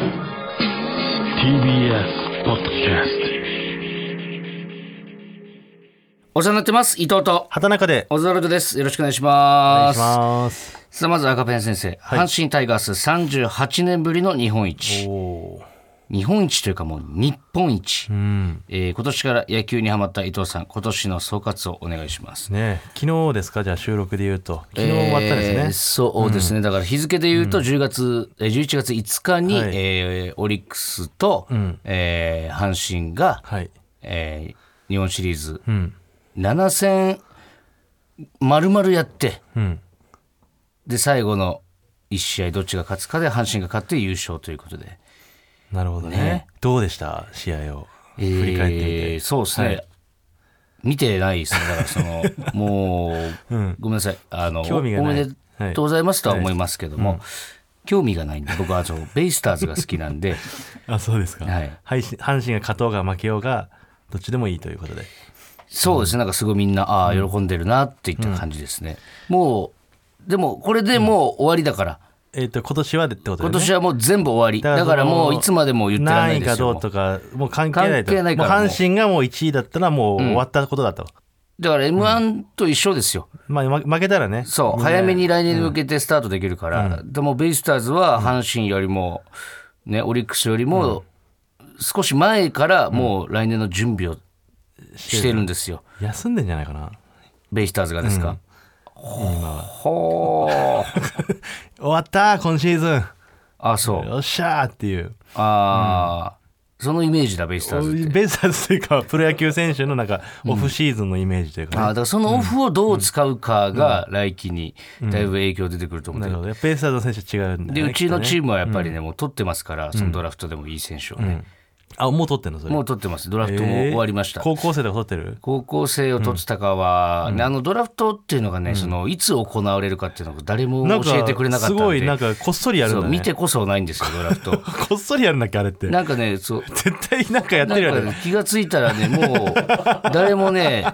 TBS ポッドキャスお世話になってます。伊藤と。畑中で。オズワルドです。よろしくお願いしお願いします。ます。さあまず赤ペン先生、阪神タイガース38年ぶりの日本一。お日本一というかもう日本一、うん。えー今年から野球にハマった伊藤さん今年の総括をお願いします。ね昨日ですか？じゃあ収録で言うと。昨日終わったんですね。えーそうですね、だから日付で言うと10月、えー11月5日に、はい。えーオリックスと、えー阪神が、はい。えー日本シリーズうん。7戦丸々やってうん。で最後の1試合どっちが勝つかで阪神が勝って優勝ということで、なるほどね。ね。どうでした？試合を。えー振り返ってみて。そうですね、はい。見てないですね。だからその もう、うん。ごめんなさい。あの興味がない。おめでとうございますとは思いますけども、興味がないんで僕はそうベイスターズが好きなんで。あそうですか。はい。阪神阪神が勝とうが負けようがどっちでもいいということで。そうですね。なんかすごいみんなああ喜んでるなっていった感じですね、もうでもこれでもう終わりだから、えっ、と今年はってことで、ね、今年はもう全部終わり。だからもういつまでも言ってられない何位かどうとかもう関係ないと関係ないから。もうもう阪神がもう1位だったらもう終わったことだと、だから m 1と一緒ですよ、まあま負けたらね。そう。早めに来年に向けてスタートできるから、でもベイスターズは阪神よりも、ね、オリックスよりも少し前からもう来年の準備をしてるんですよ、休んでんじゃないかな。ベイスターズがですか、ほー。終わった今シーズン。あそう。よっしゃーっていう。ああ、そのイメージだベイスターズって。ベイスターズというかプロ野球選手のなんかオフシーズンのイメージというかね、あーだからそのオフをどう使うかが来季にだいぶ影響出てくると思うなんだけどベイスターズの選手は違うんだね。うちのチームムはやっぱりね、もう取ってますからそのドラフトでもいい選手をね、あもう取ってんのそれ。もう取ってます。ドラフトも終わりました、高校生とか取ってる？高校生を取ってたかは、ねあのドラフトっていうのがね、そのいつ行われるかっていうのが誰も教えてくれなかったんすごいでなんかこっそりやるんだね。見てこそないんですよドラフト。こっそりやるんだっけあれって。なんかねそう。絶対なんかやってるよね。気がついたらねもう誰もね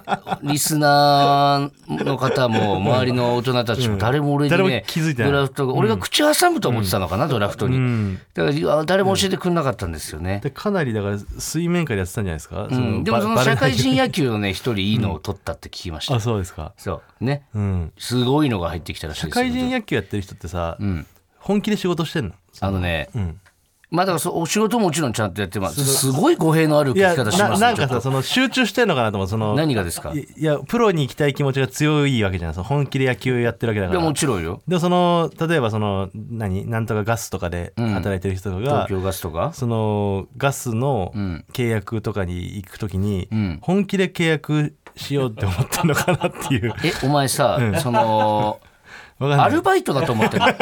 リスナーの方も周りの大人たちも誰も俺にね、気づいてない。ドラフトが俺が口挟むと思ってたのかな、ドラフトに、ん。だから誰も教えてくれなかったんですよね、でかなりだから水面下でやってたんじゃないですか、そうん。でもそのバ社会人野球のね一人いいのを取ったって聞きました、ないあそうですか。そうね。うん。すごいのが入ってきたらしい社ですよ。会人野球やってる人ってさ、ん。本気で仕事してんの？あのね、んまあだからそうお仕事ももちろんちゃんとやってます。すごい。語弊のある聞き方しますねななんかさその集中してんのかなと思うその何がですか？いいやプロに行きたい気持ちが強いわけじゃないその本気で野球やってるわけだかでらももちろんよ。でもその例えばその何なんとかガスとかで働いてる人が、東京ガスとか？そのガスのん。契約とかに行くときに、ん。本気で契約しようって思ってんのかなっていう。えお前さ、そのわかん。ないアルバイトだと思ってる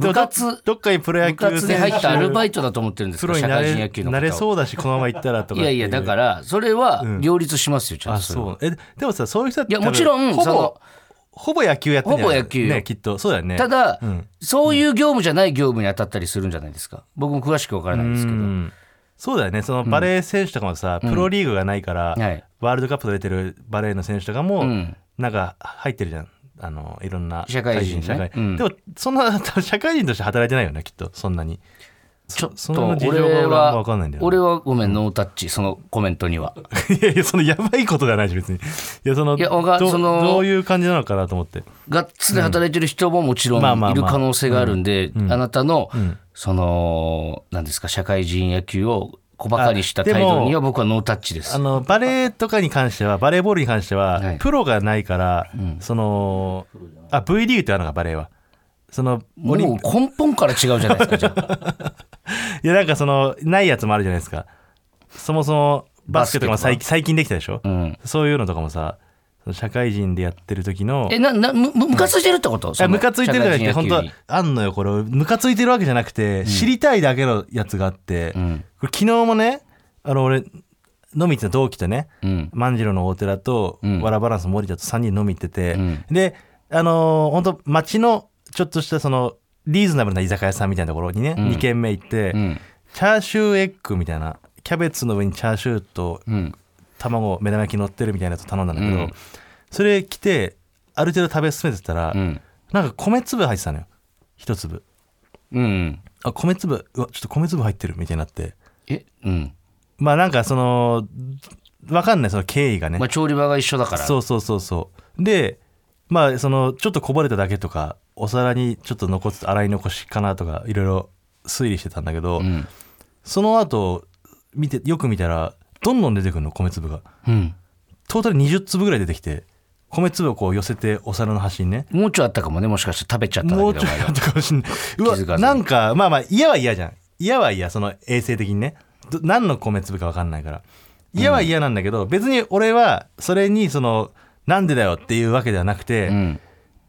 部活どっかにプロ野部活に入ったアルバ手イトだと思ってるんですか？社会人野球のなれそうだしこのまま行ったらとかいやいやだかららそれは両立しますよちゃんあとそう。えでもさそういう人っていやもちろんほぼほぼ野球やってんじゃない？ほぼ野球。ねきっと。そうだよね。ただ、ん。そういう業務じゃない業務に当たったりするんじゃないですか？僕も詳しく分からないんですけど。うん。そうだよね。そのバレー選手とかもさ、プロリーグがないから、はい。ワールドカップ出てるバレーの選手とかも、ん。なんか入ってるじゃんあのいろんな社会人ね。社会。うん。でもそんな社会人として働いてないよねきっと。そんなに。ちょっそと俺俺は俺はごめんノータッチそのコメントには。いやいやそのやばいことではないし別に。いやそのいやわかどそのどういう感じなのかなと思って。がっつり働いてる人ももちろんいる可能性があるんで、あなたの、その何ですか社会人野球を小バカにした態度には僕はノータッチです。あのバレーとかに関してはバレーボールに関しては、はい。プロがないから、そのあ V リーグってあるのかバレーは。そのもう根本から違うじゃないですかじゃあ。いやなんかそのないやつもあるじゃないですか。そもそもバスケとかもバスケ最最近できたでしょ、ん。そういうのとかもさ社会人でやってる時のえななむむムカついてるってこと？いやムカついてるじゃなくて本当あんのよこれムカついてるわけじゃなくて、知りたいだけのやつがあって、ん。これ昨日もねあの俺飲み行ってた同期とね、うん。万次郎の大寺と、ん。わらバランス森田と3人飲み行ってて、ん。であのー本当町のちょっとしたそのリーズナブルな居酒屋さんみたいなところにね、2軒目行って、ん。チャーシューエッグみたいなキャベツの上にチャーシューとうん卵目玉焼き乗ってるみたいなやつ頼んだんだけど、うん。それ来てある程度食べ進めてたら、うん。なんか米粒入ってたのよ。一粒。うんあ米粒うわちょっと米粒入ってるみたいになって。え？うん。まあなんかそのわかんないその経緯がね、まあ調理場が一緒だから。そうそうそうそう。でまあそのちょっとこぼれただけとかお皿にちょっと残って洗い残しかなとかいろいろ推理してたんだけど、うん。その後見てよく見たらどんどん出てくるの米粒が。うん。トータル20粒ぐらい出てきて米粒をこう寄せてお皿の端にね。もうちょいあったかもねもしかして。食べちゃったもうちょいあったかもしんない。うわなんかまあまあ嫌は嫌じゃん。嫌は嫌その衛生的にね。ど何の米粒か分かんないから。嫌は嫌なんだけど、別に俺はそれにそのなんでだよっていうわけではなくて、うん。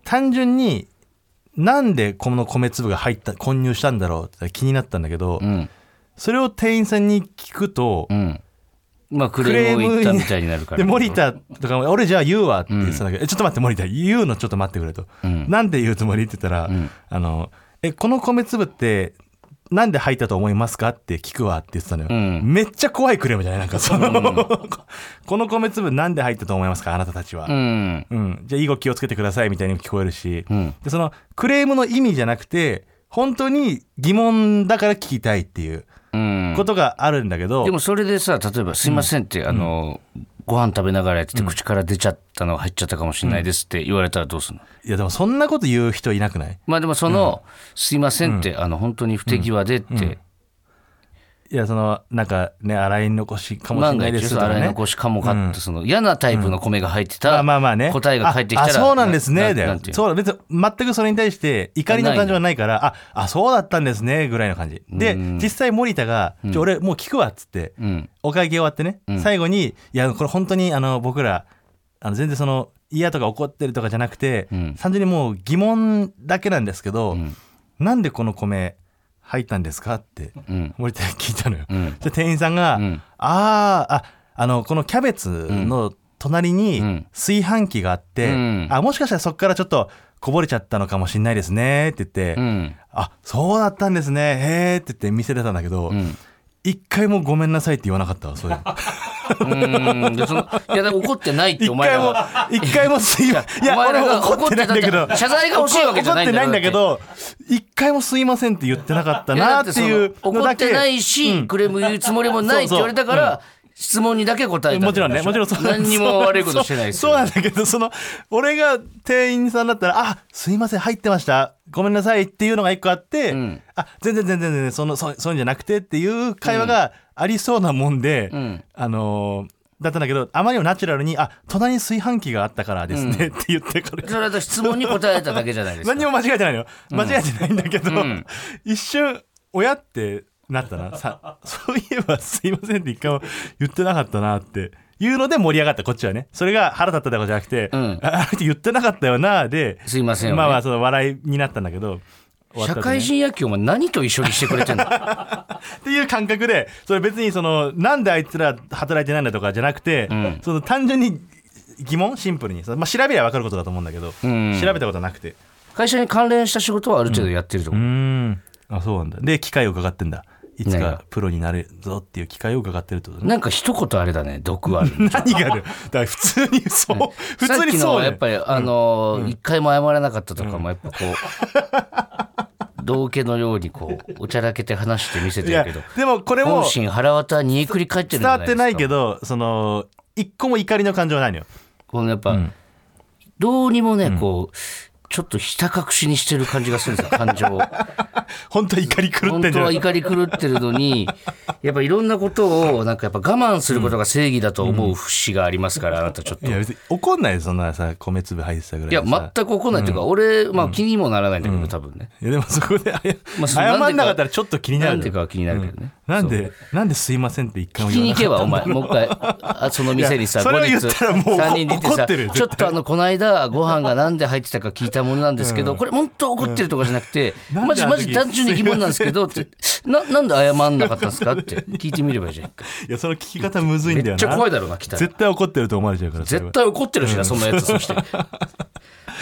単純になんでこの米粒が入った混入したんだろうって気になったんだけど、うん。それを店員さんに聞くと、うんまあクレームを言ったみたいになるから。で森田とかも俺じゃあ言うわって言ってたんだけど、えちょっと待って森田言うのちょっと待ってくれと、うん。なんて言うつもりって言ったら、ん。あのえこの米粒ってなんで入ったと思いますかって聞くわって言ってたのよ、うん。めっちゃ怖いクレームじゃない？なんかその、この米粒なんで入ったと思いますか？あなたたちは、うん。うん、じゃあ以後気をつけてくださいみたいに聞こえるし、うん。でそのクレームの意味じゃなくて本当に疑問だから聞きたいっていう。うんことがあるんだけど、でもそれでさ例えば「すいません」って、あのご飯食べながらやってて、口から出ちゃったのが入っちゃったかもしれないですって言われたらどうするの、いやでもそんなこと言う人いなくない？まあでもその「すいません」って、あの本当に不手際でって、いやそのなんかね洗い残しかもしれ万が一ないですとかね。洗い残しかもかって、その嫌なタイプの米が入ってた、まあまあまあね。答えが返ってきたらああそうなんですね。だよそう別に全くそれに対して怒りの感情はないからああそうだったんですねぐらいの感じ。でうん。実際森田が「ちょ俺もう聞くわ」っつってうん。お会計終わってね、最後に「いやこれ本当にあの僕らあの全然その嫌とか怒ってるとかじゃなくて、うん。単純にもう疑問だけなんですけど、ん。なんでこの米入ったんですか?」ってうん。森田に聞いたのよ。うん。で店員さんが「うん。あーああのこのキャベツの隣にうん。炊飯器があって、うん。あもしかしたらそこからちょっとこぼれちゃったのかもしれないですね」って言って「うん。あそうだったんですね。へえ」って言って見せれたんだけど、うん一回も「ごめんなさい」って言わなかったわそれ。うんでそのいや怒ってないって一お前回もらが。一回もすいませんいや俺も怒ってないんだけど謝罪が欲しいわけじゃないんだよ怒ってないんだけど一回もすいませんって言ってなかったなっっていう怒ってないし、クレーム言うつもりもないって言われたから、質問にだけ答えたもちろんねもちろんそう何にも悪いことしてないですよそうなんだけどその俺が店員さんだったら「あすいません入ってました。ごめんなさい」っていうのが一個あって「ん。あ全然全然全然そのそそういうんじゃなくて」っていう会話がありそうなもんで、ん。あのーだったんだけどあまりにもナチュラルに「あ隣に炊飯器があったからですね」って言ってから、それはだから質問に答えただけじゃないですか。何にも間違えてないのよ。間違えてないんだけど、ん。一瞬親ってなったな。さそういえばすいませんって一回も言ってなかったなっていうので盛り上がったこっちはね。それが腹立ったとかじゃなくて、ん。ああ言ってなかったよなですいませんよね。まあまあその笑いになったんだけど終わった社会人野球お前何と一緒にしてくれてんの？っていう感覚でそれ別にそのなんであいつら働いてないんだとかじゃなくて、ん。その単純に疑問？シンプルに、そのまあ、調べりゃ分かることだと思うんだけど、ん。調べたことなくて。会社に関連した仕事はある程度やってるとう。思う、ん。あそうなんだ。で機会を伺ってんだいつかプロになるぞっていう機会を伺ってるってことね。なんか一言あれだね毒ある 何がある？だから普通にそう。普通にそうだよ。のやっぱりあのー一回も謝らなかったとかもやっぱこう道家のようにこうおちゃらけて話して見せてるけどでもこれも本心腹渡煮えくり返ってる伝わってゃないですか。ないけどその一個も怒りの感情はないのよ。このやっぱ、どうにもねこうちょっとひた隠しにしてる感じがするんですよ感情を。本当は怒り狂って本当は怒り狂ってるのにやっぱいろんなことをなんかやっぱ我慢することが正義だと思う節がありますから、あなたちょっと。いや別に怒んないよそんなさ米粒入ってたぐらいいや全く怒んないというか、俺、まあ、気にもならないんだけど、多分ね。いやでもそこで謝まあそ謝なんなかったらちょっと気になるなんていうかは気になるけどね、なんでなんですいませんって一回も聞きに行けばお前もう一回あその店にさ後日言ったらもう3人出てさ怒ってるよちょっとあのこの間ご飯がなんで入ってたか聞いたものなんですけど、これ本当怒ってるとかじゃなくて、うん。マジマジ単純に疑問なんですけどって。ななんで謝んなかったんですかって。聞いてみればいいじゃんいやその聞き方むずいんだよな。めっちゃ怖いだろうな来たら絶対怒ってると思われちゃうから絶対怒ってるしな、そんなやつそしては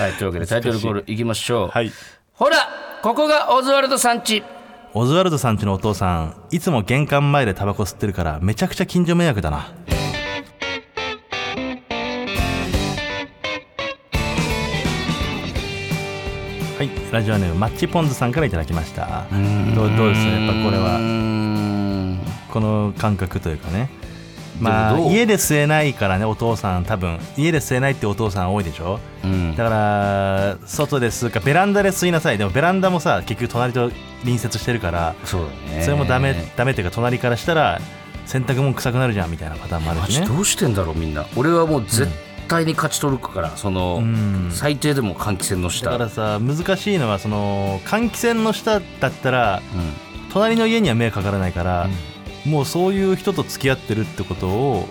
いというわけでタイトルコールいきましょう、はい。ほらここがオズワルドさんちオズワルドさんちのお父さんいつも玄関前でタバコ吸ってるからめちゃくちゃ近所迷惑だな。はいラジオネームマッチポンズさんからいただきました。どうどうですやっぱこれは。ん。この感覚というかねまあ家で吸えないからねお父さん。多分家で吸えないってお父さん多いでしょ？うん。だから外で吸うかベランダで吸いなさい。でもベランダもさ結局隣と隣接してるからそうだね。それもダメダメっていうか隣からしたら洗濯物臭くなるじゃんみたいなパターンもあるマしね。ジどうしてんだろうみんな。俺はもう絶対に勝ち取るから、その、うん。最低でも換気扇の下。だからさ難しいのはその換気扇の下だったらうん。隣の家には迷惑かからないから、もうそういう人と付き合ってるってことを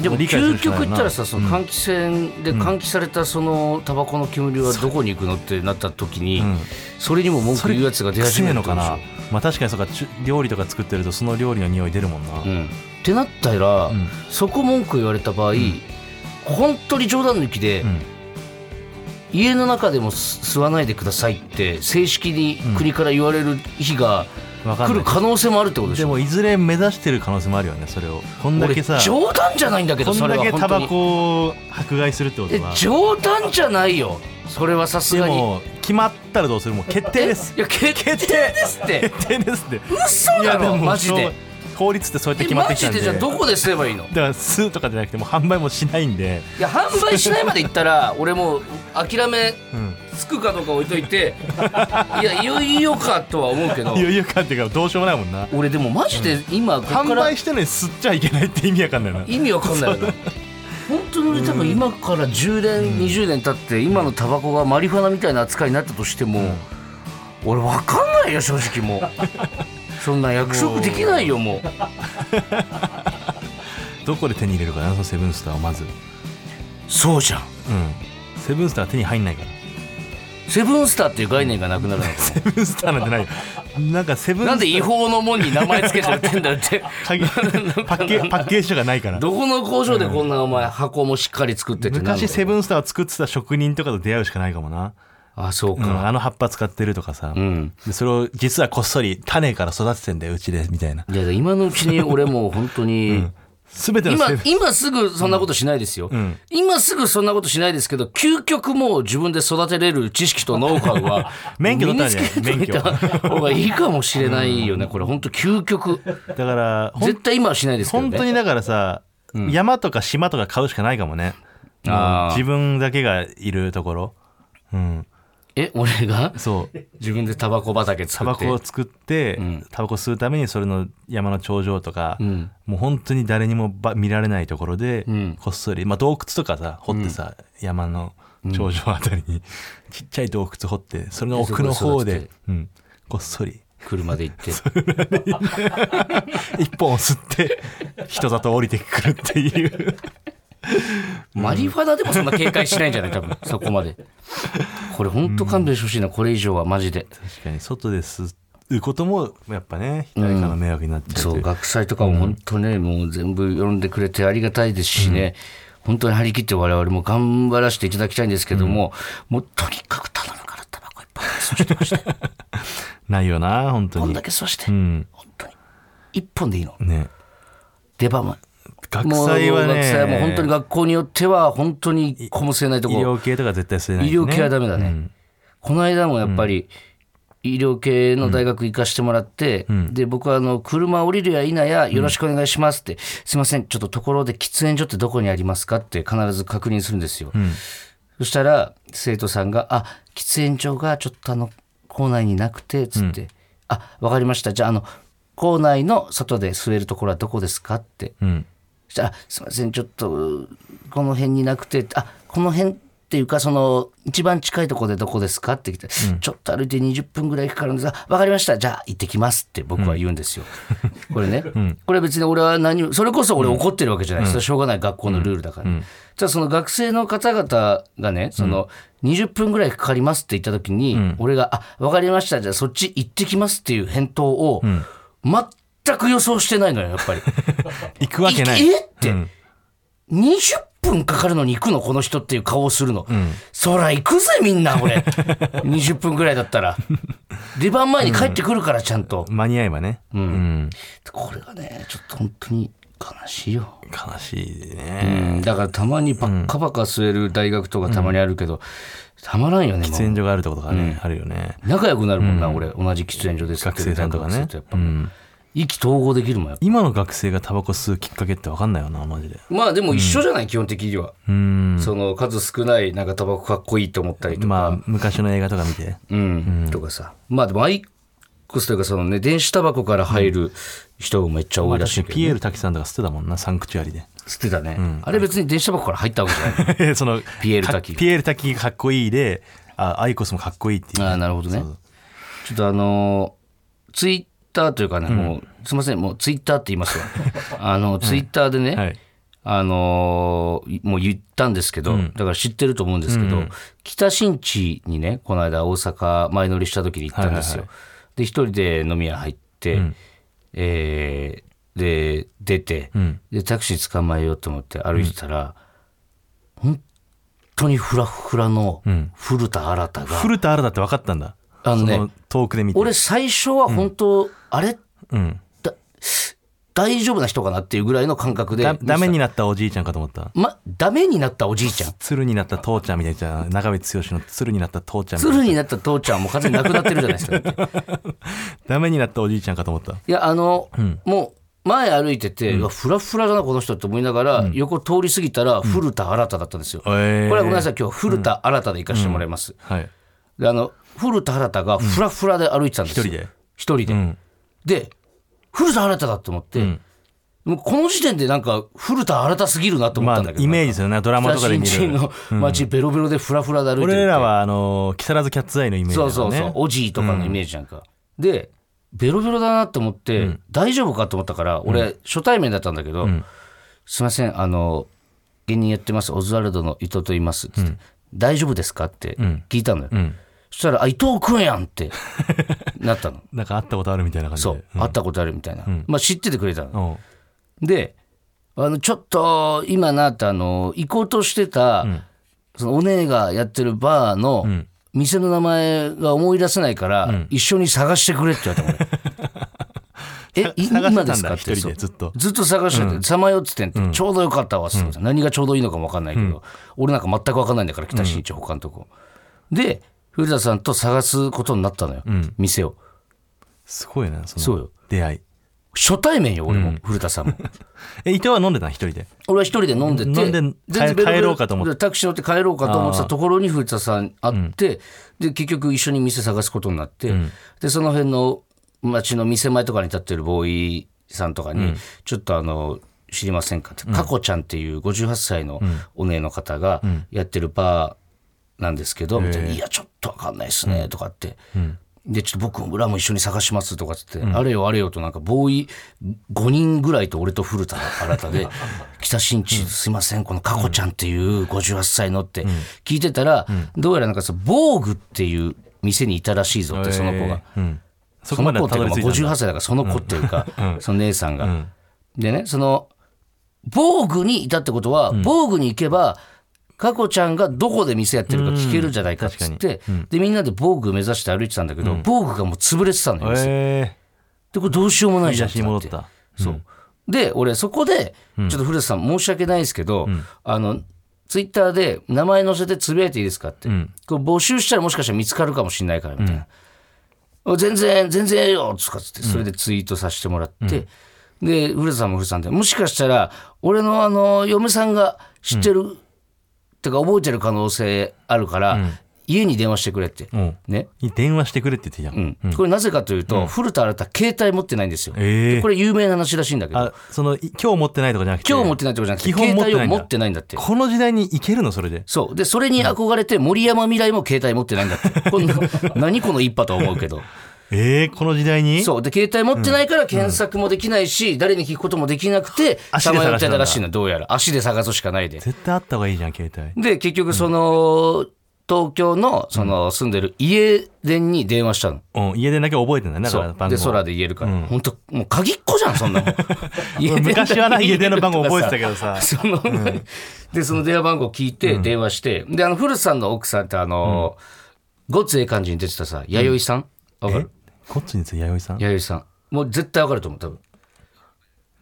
でも究極言ったらさその換気扇で換気されたそのタバコの煙はどこに行くのってなった時に、うん。それにも文句言うやつが出始めるのかなまあ確かにそうか料理とか作ってるとその料理の匂い出るもんな、うん、ってなったら、うん。そこ文句言われた場合、本当に冗談抜きで、うん。家の中でも吸わないでくださいって正式に国から言われる日が来わかんない。る可能性もあるってことでしょ？でもいずれ目指してる可能性もあるよねそれを。こんだけさ俺冗談じゃないんだけどこんそれだけタバコを迫害するってことえは冗談じゃないよ。それはさすがに。決まったらどうする？もう決定です。いや決定ですって。決定。ですって。嘘だろマジで。法律ってそうやってえ決まってきたんで。でじゃあどこで吸えばいいの？だから吸うとかじゃなくてもう販売もしないんで、いや販売しないまで言ったら俺もう諦めうん、つくかどうか置いといていやいよいよかとは思うけどいよいよかっていうかどうしようもないもんな。俺でもマジで今ここから販売してるのに吸っちゃいけないって意味わかんないな意味わかんないよね本当に俺多分今から10年20年経って今のタバコがマリファナみたいな扱いになったとしても俺わかんないよ正直もう。そんな約束できないよもう。どこで手に入れるかなそのセブンスターをまず。うんそうじゃん。セブンスターは手に入んないからセブンスターっていう概念がなくなるのかセブンスターなんてない。よなんかセブンスター。ななんで違法のもんに名前つけちゃってんだよって。鍵パッケパッケージとかないから。どこの工場でこんなお前箱もしっかり作ってて昔セブンスターを作ってた職人とかと出会うしかないかもな、あそううん、かあの葉っぱ使ってるとかさ、うん。でそれを実はこっそり種から育ててんだようちでみたいな。いや今のうちに俺もう本当に、今全てのセブン今すぐそんなことしないですよ、ん。今すぐそんなことしないですけど究極もう自分で育てれる知識とノウハウは 免許取ったんじゃない？身につけといた方がいいかもしれないよねこれ。本当究極。だから絶対今はしないですけどね。本当にだからさ、山とか島とか買うしかないかもね。自分だけがいるところ。うんえ俺が？そう。自分でタバコ畑タ作って。バコを作って、ん。タバコ吸うためにそれの山の頂上とか、ん。もう本当に誰にもば見られないところで、ん。こっそり、まあ、洞窟とかさ掘ってさ、山の頂上あたりに ちっちゃい洞窟掘ってそれの奥の方でうん、こっそり。車で行って。一本を吸って人里降りてくるっていうマリファナでもそんな警戒しないんじゃない？多分。そこまで。これ本当勘弁してほしいな。これ以上はマジで。確かに外で吸うこともやっぱね誰かの迷惑になっちゃうとそいう。う学祭とかも本当ね、もう全部呼んでくれてありがたいですしね、本当に張り切って我々も頑張らせていただきたいんですけども、もうとにかく頼むからタバコいっぱい。吸わしてました ないよな本当に。こんだけ吸わして、うん。本当に一本でいいの。ね。出番も学祭はね。もう学祭はもう本当に学校によっては本当にこも吸えないとこ。医療系とか絶対吸えない、ね、医療系はダメだね。うん。この間もやっぱり、医療系の大学行かしてもらって、で僕はあの車降りるや否やよろしくお願いしますって、すいませんちょっとところで喫煙所ってどこにありますかって必ず確認するんですよ、そしたら生徒さんが「あ喫煙所がちょっとあの校内になくて」つって「あわかりました。じゃああの校内の外で吸えるところはどこですか?」って。うんそしたら「すいませんちょっとこの辺になくてあこの辺っていうかその一番近いところでどこですか?」って来て、ちょっと歩いて20分ぐらいかかるんですが「分かりました。じゃあ行ってきます」って僕は言うんですよ。これね、これ別に俺は何もそれこそ俺怒ってるわけじゃない、それはしょうがない学校のルールだから、じゃあその学生の方々がねその20分ぐらいかかりますって言った時に、俺が「あ分かりました。じゃあそっち行ってきます」っていう返答を全く予想してないのよやっぱり。行くわけない。えって、うん。20分かかるのに行くのこの人っていう顔をするの、そら行くぜみんな俺。20分ぐらいだったら。出番前に帰ってくるからちゃんと、間に合えばね。うん、これがねちょっと本当に悲しいよ、悲しいうね、ん、だからたまにバッカバカ吸える大学とかたまにあるけど、たまらんよねも喫煙所があるとことかね、あるよね。う仲良くなるもんな、俺。同じ喫煙所で吸って。学る生さんとかねやっぱ、うん意気投合できるもん今の学生がタバコ吸うきっかけって分かんないよなマジで。まあでも一緒じゃない、基本的には、うん。その数少ないなんかタバコかっこいいと思ったりとか、まあ昔の映画とか見て。うん。とかさ。まあでもアイコスというかそのね電子タバコから入る人もめっちゃ多いらしいピエール滝さんとか吸ってたもんなサンクチュアリで。吸ってたね、あれ別に電子タバコから入ったわけじゃない。そのピエール滝。かピエール滝かっこいいであアイコスもかっこいいっていう。ああなるほどね。ちょっとあのーツイッターというかね、もうすみませんもうツイッターって言いますわ。あのツイッターでね、はい。あのーもう言ったんですけど、だから知ってると思うんですけど、北新地にねこの間大阪前乗りした時に行ったんですよ、で一人で飲み屋入って、えーで出て、でタクシー捕まえようと思って歩いてたら、本当にフラフラの古田新太が、古田新太って分かったんだあのねそ遠くで見て。俺最初は本当、あれ？うん。だ大丈夫な人かなっていうぐらいの感覚でだダメになったおじいちゃんかと思った。ま、ダメになったおじいちゃん。鶴になった父ちゃんみたいなじゃん長渕剛の鶴になった父ちゃん鶴になった父ちゃんも完全に亡くなってるじゃないですか。ダメになったおじいちゃんかと思った。いやあの、もう前歩いてて、うわフラフラだなこの人って思いながら、横通り過ぎたら古田新太だったんですよ、えー。これはごめんなさい今日古田新太で行かせてもらいます、はいであの古田新太がフラフラで歩いてたんですよ、一人で？一人で、ん。で古田新太だと思って、もうこの時点でなんか古田新太すぎるなと思まあったんだけど、イメージですよね。ドラマ北とかで新見る。地の街ベロベロでフラフラで歩いて俺らはあの木更津キャッツアイのイメージね。そうそうそう、おじいとかのイメージなんか、でベロベロだなと思って、大丈夫かと思ったから俺、初対面だったんだけど、すいませんあの芸人やってますオズワルドの伊藤と言います」つって、大丈夫ですか?」って聞いたのよ、んそしたら「あ伊藤君やん!」って なったの。なんか会ったことあるみたいな感じで。そう、会ったことあるみたいな、まあ知っててくれたの、うん。であのちょっと今なってあの行こうとしてた、そのお姉がやってるバーの店の名前が思い出せないから、一緒に探してくれって言われたの。え今ですか？ってずっと。ずっと探しててさまよっててんって、ちょうどよかったわっつって、何がちょうどいいのかも分かんないけど、俺なんか全く分かんないんだから北新地他のとこ。で古田さんと探すことになったのよ、店を。すごいなその出会い。初対面よ俺も、古田さんも。え伊藤は飲んでた？一人で？俺は一人で飲んでて。飲んで全然帰ろうかと思って。タクシー乗って帰ろうかと思ってたところに古田さん会って、で結局一緒に店探すことになって、でその辺の町の店前とかに立ってるボーイさんとかに、ちょっとあの知りませんかって、かこちゃんっていう58歳のお姉の方がやってるバーなんですけど、みたいないやちょっとわかんないですね、とかって。で、ちょっと僕らも一緒に探しますとかっつって、あれよあれよとなんかボーイ5人ぐらいと俺と古田新太で、北新地すいません、このかこちゃんっていう58歳のって聞いてたら、どうやらなんかさ、防具っていう店にいたらしいぞって、その子が。うん。その子っていうか、まあたどり着いたんだ。58歳だからその子っていうか、その姉さんが。でね、その、防具にいたってことは、防具に行けば、かこちゃんがどこで店やってるか聞けるじゃないかっつって、で、みんなで防具目指して歩いてたんだけど、防具がもう潰れてたのよ。えで、これどうしようもないー、じゃん出しに戻った。そう。で、俺、そこで、ちょっと古田さん、申し訳ないですけど、あの、ツイッターで名前載せてつぶやいていいですかって。これ募集したらもしかしたら見つかるかもしれないから、みたいな。お全然、全然ええよとかつって、それでツイートさせてもらって、で、古田さんも古田さんで、もしかしたら、俺のあの、嫁さんが知ってる、てか覚えてる可能性あるから、家に電話してくれって。うんね。電話してくれって言ってたじゃん、うん。これなぜかというと、古田新太携帯持ってないんですよ。えーこれ有名な話らしいんだけど。あそのい今日持ってないとかじゃなくて今日持ってないとじゃなくて、携帯を持ってないんだって。この時代に行けるのそれでそう。で、それに憧れて、森山未来も携帯持ってないんだって。こんな 何この一派とは思うけど。えー、この時代に？そう。で、携帯持ってないから検索もできないし、誰に聞くこともできなくて、さまよってたらしいの、どうやら。足で探すしかないで。絶対あった方がいいじゃん携帯。で、結局、その、東京の、その、住んでる家電に電話したの。うん、家でだけ覚えてんだねだそう。から番号。で、空で言えるから。本当もう鍵っ子じゃん、そんなもん。家電昔はな家電の番号覚えてたけどさ。その、で、その電話番号聞いて、電話して、で、あの、古田さんの奥さんって、あの、ごっつええ感じに出てたさ、弥生さん？わかる？こっちについて弥生さん？弥生さん。もう絶対わかると思う、多分。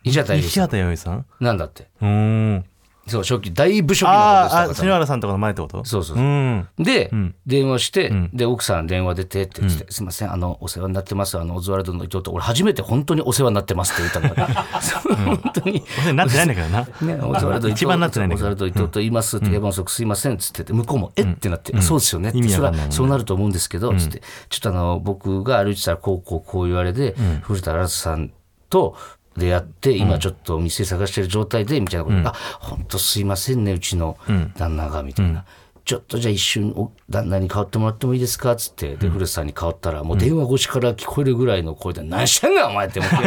西畑弥生さん。西畑弥生さん？なんだって。うーんそう初期だいぶ初期のあーあことでした篠原さんとかの前ってこと？そうそうそう。うん。で、ん。電話して、ん。で奥さん電話出てって言って、すいませんあのお世話になってますあのオズワルドの伊藤と俺初めて本当にお世話になってますって言ったの、そう本当に。お世話になってないんだけどな。ね、オズワルド伊藤一番なってないんだけど。オズワルド伊藤と言いますって、エヴァンソックすいませんっつってて向こうもえっ？てなって、そうですよね。ってそれはそうなると思うんですけど、つって。ちょっとあの僕が歩いてたらこうこうこう言われで、古田新太さんと出会って今ちょっとお店探してる状態でみたいなこと。で、あ本当すいませんねうちの旦那がみたいな。ちょっとじゃあ一瞬お旦那に代わってもらってもいいですか？っつってで古田さんに代わったらもう電話越しから聞こえるぐらいの声で「何してんねんお前」って思って。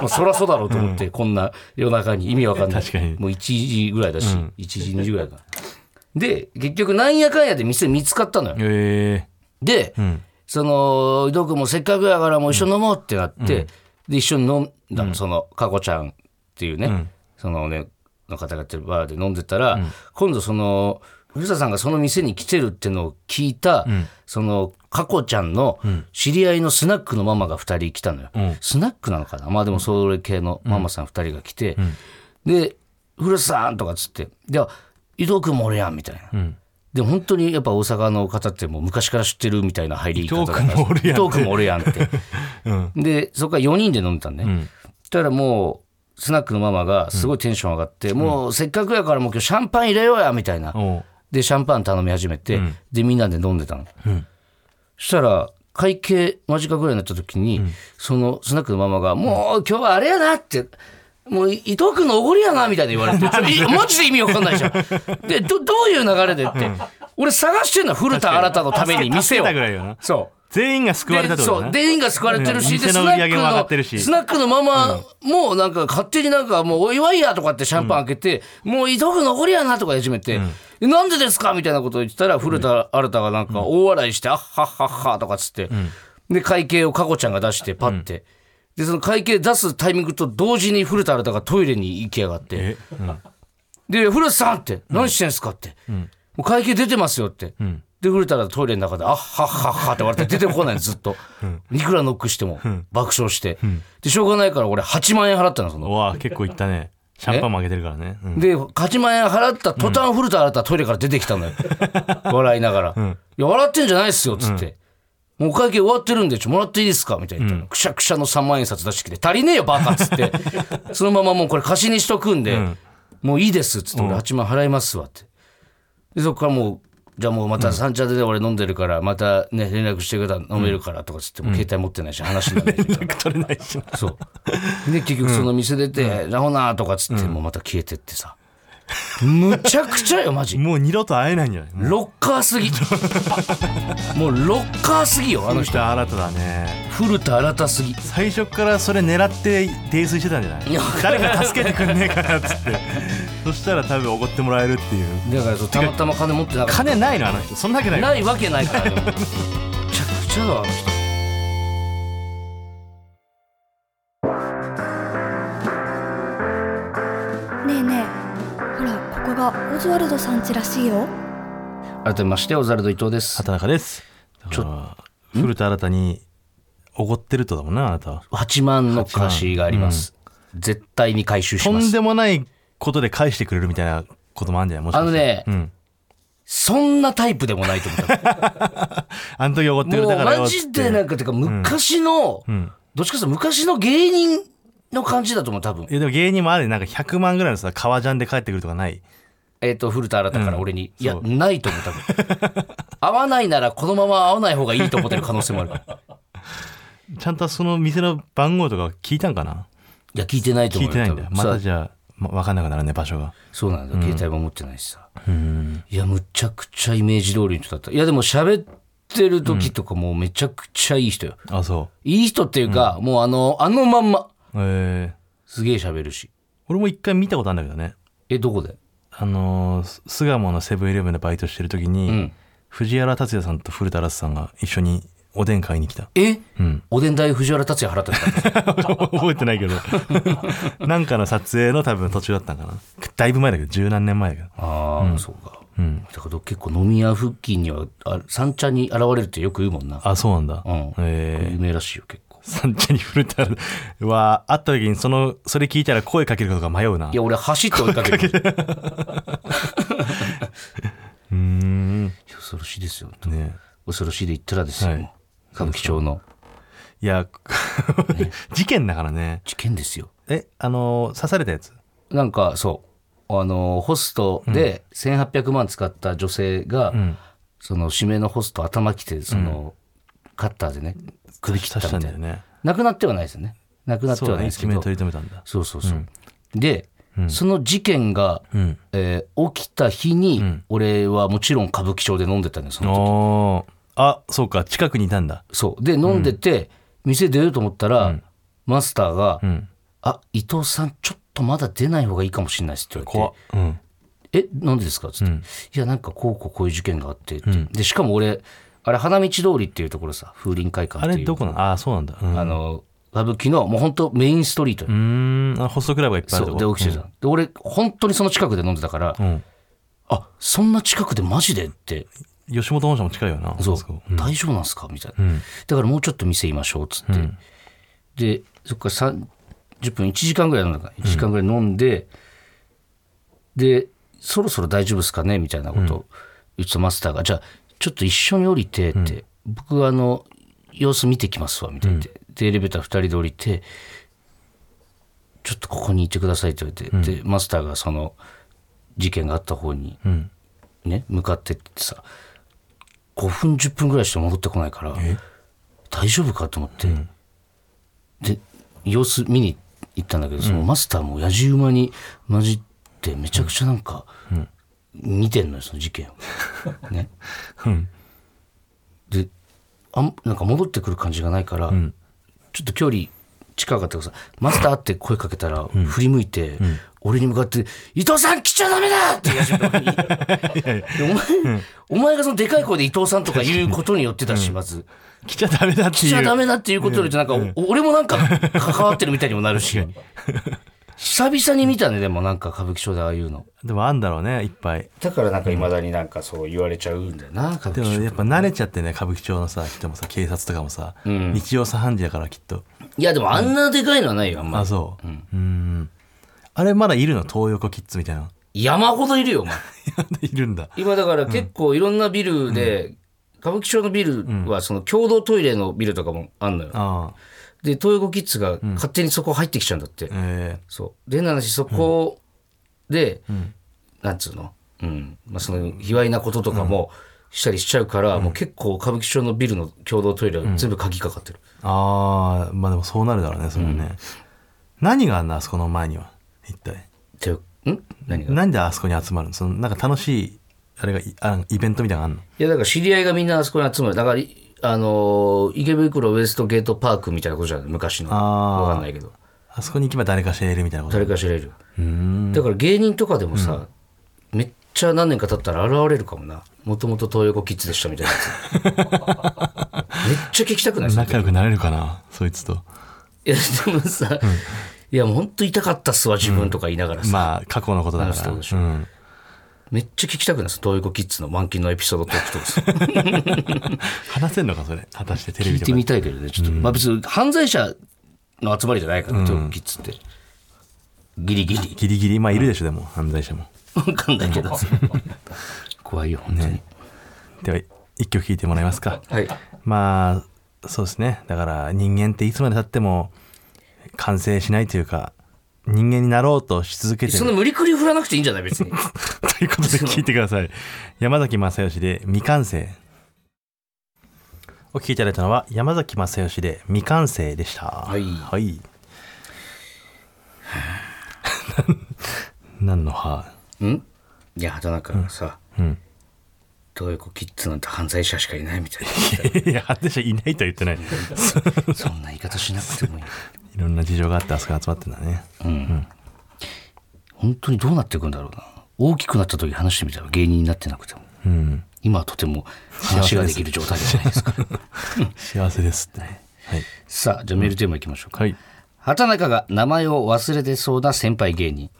もうそらそうだろうと思って、こんな夜中に意味わかんない。もう1時ぐらいだし、1時2時ぐらいかで結局なんやかんやで店見つかったのよ。えで、その伊藤君もせっかくやからもう一緒に飲もうってなって、で一緒に飲んだの、そのかこちゃんっていうね、そのねの方がやってるバーで飲んでたら、今度その古田さんがその店に来てるってのを聞いた、そのかこちゃんの知り合いのスナックのママが2人来たのよ、スナックなのかな？まあでもそれ系のママさん2人が来て、で古田さんとかっつって「では伊藤君も俺やん」みたいな。で本当にやっぱ大阪の方ってもう昔から知ってるみたいな入り方だから。伊藤君もおるやん伊藤君もおるやんって、でそこから4人で飲んでたんね、そしたらもうスナックのママがすごいテンション上がって、もうせっかくやからもう今日シャンパン入れようやみたいな、でシャンパン頼み始めて、でみんなで飲んでたの、そしたら会計間近ぐらいになった時に、そのスナックのママが「もう今日はあれやな」って。もう伊藤君のおごりやなみたいな言われて、マジで意味わかんないじゃん。で、どどういう流れでって、俺探してんの古田新太のために店を助けたぐらいよな。そう。全員が救われたってことだそうな全員が救われてるし、スナックのママもなんか勝手になん。かもうお祝いやとかってシャンパン開けて、もう伊藤君残りやなとか始めて、なんでですかみたいなことを言ってたら古田新太がなんか大笑いして、あっはっはっはとかっつって、で会計を佳子ちゃんが出してパッて、でその会計出すタイミングと同時に古田新太がトイレに行きやがって。で、古田さんって、何してんすかって。もう会計出てますよって。で、古田がトイレの中で、あっはっはっはって言われて出てこないの、ずっと。いくらノックしても、爆笑して。で、しょうがないから俺8万円払ったの、その。うわ結構いったねシャンパンもあげてるからねうんで、8万円払った途端、古田新太はトイレから出てきたのよ。笑いながら。いや、笑ってんじゃないっすよ、っつって。もうお会計終わってるんで、ちょ、もらっていいですか？みたいな言ったら、くしゃくしゃの3万円札出してきて、足りねえよ、バカっつって。そのままもうこれ貸しにしとくんで、もういいですっつって、俺8万払いますわって。で、そこからもう、じゃあもうまた三茶で俺飲んでるから、またね、連絡してくれたら飲めるからとかつって、携帯持ってないし、話にならないし。取れないしな。そう。で、結局その店出て、じゃあほなとかつって、もうまた消えてってさ。むちゃくちゃよ、マジ。もう二度と会えないんじゃない？ロッカーすぎ。もうロッカーすぎよ、あの人。人新ただね古田新たすぎ。最初からそれ狙って泥酔してたんじゃない？誰か助けてくんねえかなっつってそしたら多分おごってもらえるっていうだからたまたま金持ってなかった。金ないのあの人そんなわけないないわけないから、でも。むちゃくちゃだわ、あの人。がオズワルドさん家らしいよ。改めまして、オザルド伊藤です。畑中です。だから古田新たにおごってるとだもんなあなたは。8万の貸しがあります。絶対に回収しとんます。でもないことで返してくれるみたいなこともあるんじゃないもしかしあのね、うん。そんなタイプでもないと思った。あの時おごってくれもうたからよマジでなんか、てか昔の、ん。どっちかというと昔の芸人の感じだと思う、多分。いやでも芸人もあるなんか100万ぐらいのさ革ジャンで帰ってくるとかない？えっ、と、古田新太から俺に。いや、ないと思う、多分。合わないならこのまま会わない方がいいと思ってる可能性もあるから。ちゃんとその店の番号とか聞いたんかな？いや、聞いてないと聞思うよ。いてないんだよま多分さたじゃあ、ま、分かんなくなるね場所がそうなんだよ。携帯も持ってないしさ。うんいや、むちゃくちゃイメージ通りの人だった。いや、でも喋ってる時とかもうめちゃくちゃいい人よ。あそいい人っていうか、もうあの、あのまんま。うえー、すげえ喋るし。俺も一回見たことあるんだけどねえ、どこで？あのー巣鴨のセブンイレブンでバイトしてる時に、うん。藤原竜也さんと古田新太さんが一緒におでん買いに来た。え？うん。おでん代藤原竜也払ってた 覚えてないけど。なんかの撮影の多分途中だったんかな。だいぶ前だけど十何年前だけど。ああ、そうか。うん。だから結構飲み屋付近には、あ三茶に現れるってよく言うもんな。あそうなんだ、うん。え有名らしいよ、結構。三茶に古田は会った時にそのそれ聞いたら声かけることが迷うな。いや俺走って追いかけるうーん。恐ろしいですよ。ね。恐ろしいで言ったらですよ、はい。歌舞伎町の。いや 事件だからね。事件ですよ。えあの刺されたやつ？なんかそう。あのホストで1800万使った女性が、ん。その指名のホスト頭きてその、カッターでね首切った刺したみたいなんだよね亡くなってはないですよね。亡くなってそうはないですけど。だね。一命取り留めたんだ。そうそうそう、で、その事件が、うん。えー起きた日に、俺はもちろん歌舞伎町で飲んでたんですその時。あそうか。近くにいたんだ。そう。で飲んでて、店出ようと思ったら、マスターが、うんあ伊藤さんちょっとまだ出ない方がいいかもしれないです」って言わ怖れて。っ。うん「えなんでですか?」っつって、いやなんかこうこうこういう事件があって」って。でしかも俺あれ花道通りっていうところさ風林会館あっていう。れどこなの？ああそうなんだ。うん。あの歌舞伎のもう本当メインストリートよ。うーん。あホストクラブがいっぱいあるそう。で起きてた、で俺本当にその近くで飲んでたから、うん。あそんな近くでマジでって。吉本本社も近いよなそう。うん。大丈夫なんすか？みたいな、ん。だからもうちょっと店いましょうっつって、ん。でそっから30分1時間ぐらい飲んだから1時間ぐらい飲んで、でそろそろ大丈夫ですかね？みたいなことを言ってたマスターが、じゃあちょっと一緒に降りてって、僕あの様子見てきますわみたいな、でエレベーター2人で降りてちょっとここにいてくださいって言われて、でマスターがその事件があった方にうん。ね、向かってってさ5分10分ぐらいして戻ってこないから大丈夫かと思って、で様子見に行ったんだけどそのマスターもやじ馬に混じってめちゃくちゃなんか見てんのよその事件を。ね、うん。であんなんか戻ってくる感じがないから、ちょっと距離近かったからさマスターって声かけたら振り向いて、俺に向かって「伊藤さん来ちゃダメだ!」って言い始めた お前、お前がそのでかい声で伊藤さんとか言うことによってだし、まず。来ちゃダメだっていう。来ちゃダメだっていうことよりなんか、お 俺もなんか関わってるみたいにもなるし久々に見たねでもなんか歌舞伎町でああいうの。でもあんだろうねいっぱい。だからなんかいまだになんかそう言われちゃうんだよな歌で舞伎町もやっぱ慣れちゃってね歌舞伎町のさ人もさ警察とかもさ、日常茶飯事だからきっと。いやでもあんなでかいのはないよあんまり。あそう。うん。あれまだいるの？東横キッズみたいな山ほどいるよお前。いるんだ。今だから結構いろんなビルで、歌舞伎町のビルはその共同トイレのビルとかもあんのよ、ああで東横キッズが勝手にそこ入ってきちゃうんだって、えそう。で変な話そこで、なんつうの、うん。まあ、その卑猥なこととかもしたりしちゃうから、もう結構歌舞伎町のビルの共同トイレは全部鍵かかってる、ー、ああまあでもそうなるだろうねそれはね、何があんのあそこの前には？一体。てん？何が？なんであそこに集まるの？そのなんか楽しいあれがいあイベントみたいなのあんの？いやだから知り合いがみんなあそこに集まる。だからいあのー池袋ウエストゲートパークみたいなことじゃない？昔の。あー。わかんないけど。あそこに行けば誰か知れるみたいなこと？誰か知れる。うーん。だから芸人とかでもさ、めっちゃ何年か経ったら現れるかもな。もともと東横キッズでしたみたいなやつ。めっちゃ聞きたくない？ですか仲良くなれるかな？そいつと。いやでもさ、いやもう本当痛かったっすわ自分とか言いながらさ、まあ過去のことだか話したことでしょ。らうんめっちゃ聞きたくないです。東横キッズの満勤のエピソードトークと。か さ話せんのかそれ？果たしてテレ聞いてみたいけどねちょっと、まあ別に犯罪者の集まりじゃないから、東横キッズって。ギリギリ。ギリギリ。まあいるでしょでも犯罪者も。わかんないけど。さ怖いよ本当に、では一曲聴いてもらえますか。はい。まあそうですね。だから人間っていつまでたっても完成しないというか人間になろうとし続けてる。その無理くり振らなくていいんじゃない？別に。ということで聞いてください。山崎正義で未完成。お聞きいただいたのは山崎正義で未完成でした。はい。はい。何の歯？ん？いや畑中がさ、うん。東横キッズなんて犯罪者しかいないみたいいや私はいないとは言ってない。なそんな言い方しなくてもいいいろんな事情があってあそこに集まってんだね。本当にどうなっていくんだろうな。大きくなった時話してみたら芸人になってなくても。うん。今はとても話ができる状態じゃないですか。幸せです。ってね。はい。さあじゃあメールテーマいきましょうか、はい。畑中が名前を忘れてそうな先輩芸人、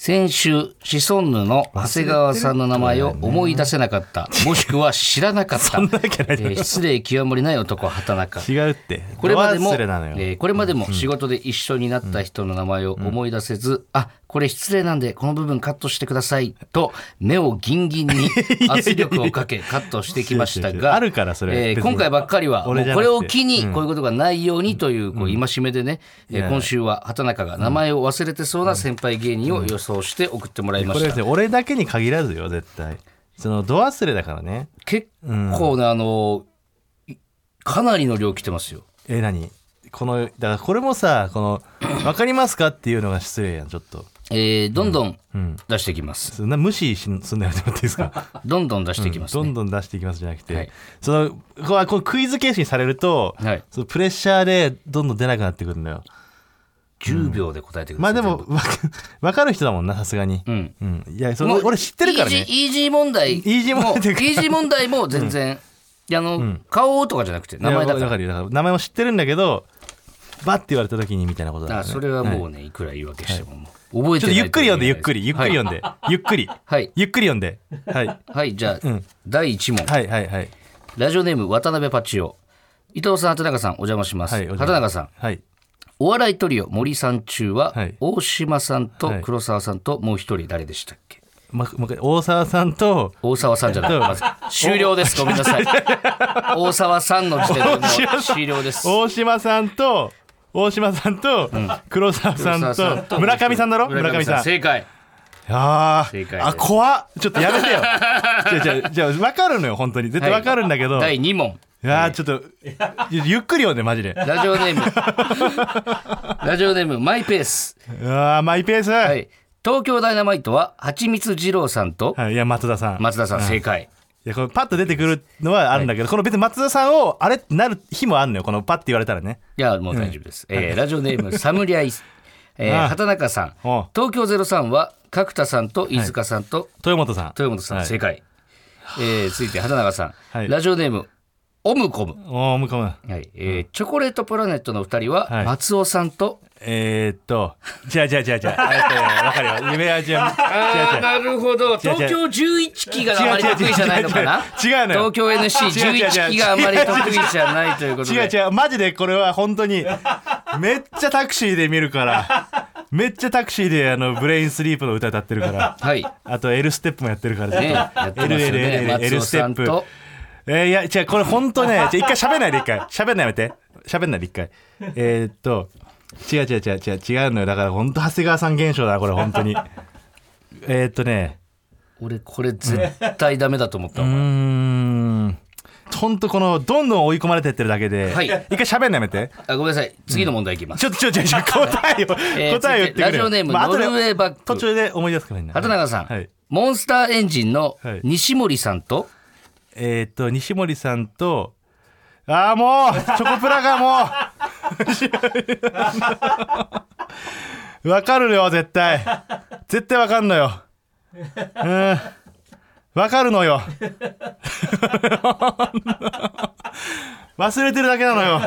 先週シソンヌの長谷川さんの名前を思い出せなかった、もしくは知らなかった、えー失礼極まりない男畑中。違うって。これまでも、えーこれまでも仕事で一緒になった人の名前を思い出せず、あこれ失礼なんでこの部分カットしてくださいと目をギンギンに 圧力をかけカットしてきましたがあるからそれ今回ばっかりはこれを機にこういうことがないようにというこう戒めでね、えー今週は畑中が名前を忘れてそうな先輩芸人を予想して送ってもらいました。これ俺だけに限らずよ絶対。その度忘れだからね。結構ねあのいかなりの量来てますよ。え何？このだからこれもさこの分かりますかっていうのが失礼やんちょっとえーどんどんん。出していきます。そんな無視しすんなよってもらっていいですか？どんどん出していきますね。どんどん出していきますじゃなくて、はい。そのこうこうクイズ形式にされると、はい。そのプレッシャーでどんどん出なくなってくるんだよ。10秒で答えてください。まあでもわか分かる人だもんなさすがに、うん。うん、いやその俺知ってるからね。イージー問題。も。イージー問題イージー問題も全然、いやあの、顔とかじゃなくて、名前だから名前も知ってるんだけどバッて言われた時にみたいなことだから、それはもうね、いくら言い訳してももう覚えてないちょっとゆっくり読んでゆっくりゆっくりんで。読んで、ゆっくりはい。ゆっくり読んで はいはい、はいじゃあ、ん第1問。はいはいはいラジオネーム、渡辺パチオ。伊藤さん、畑中さん、お邪魔します。畑中さん、はいお笑いトリオ森三中は、はい大島さんとはい黒沢さんともう一人誰でしたっけ？ま大沢さんと大沢さんじゃない。まず終了です。ごめんなさい。大沢さんの時点でもう終了です。大島さんと大島さんと黒沢さんと村上さんだろ？村上さん。正解。ああ怖っ。ちょっとやめてよ。じゃじゃじゃ分かるのよ本当に。絶対分かるんだけど、第2問。いやーちょっとゆっくり読んでマジで。ラジオネーム。ラジオネーム、マイペース。うわーマイペース、は、はい。い。東京ダイナマイトは、はちみつ二郎さんとい、や松田さん。松田さん、正解。いやこれパッと出てくるのはあるんだけど、この別に松田さんをあれってなる日もあるのよこのパッて言われたらねいや、もう大丈夫です。えーラジオネーム、サムリアイス。えー畑中さん。東京03は、角田さんと飯塚さんと豊本さん豊本さん、はい正解。えー続いて畑中さん。はいラジオネーム、オムコム。おー向こうはい。えーチョコレートプラネットの二人は、はい。松尾さんと、えー、っとじゃあじゃあじゃあじゃあえっと分かるよ。夢はじゃあ違う違う。なるほど。東京11期があまり得意じゃないのかな？違うのよ。東京 NC11 期があまり得意じゃないということで。違う違う。マジでこれは本当にめっちゃタクシーで見るから。めっちゃタクシーであのブレインスリープの歌歌ってるから。はい。あと L ステップもやってるから。ずっとねやってますよね。 L ステップえー、いや違うこれ本当ねじゃあ一回喋んないで一回。喋んないやめて。喋んないで一回。えー、っと違う違う違う違う。違うのよ。だから本当長谷川さん現象だこれ本当に。えー、っとね。俺これ絶対ダメだと思ったうん。本当このどんどん追い込まれてってるだけで、はい。一回喋んなめて。あごめんなさい。次の問題いきます、ちょっとちょっとちょっと答えを、えー答えを言ってくれよ。ラジオネームまあノルウェーバック。途中で思い出すからいいんだ畑中さん、はい。モンスターエンジンのはい。西森さんと、えーっと西森さんとああもうチョコプラがもう。わかるよ絶対。絶対わかんのよ。うん。わかるのよ。忘れてるだけなのよ、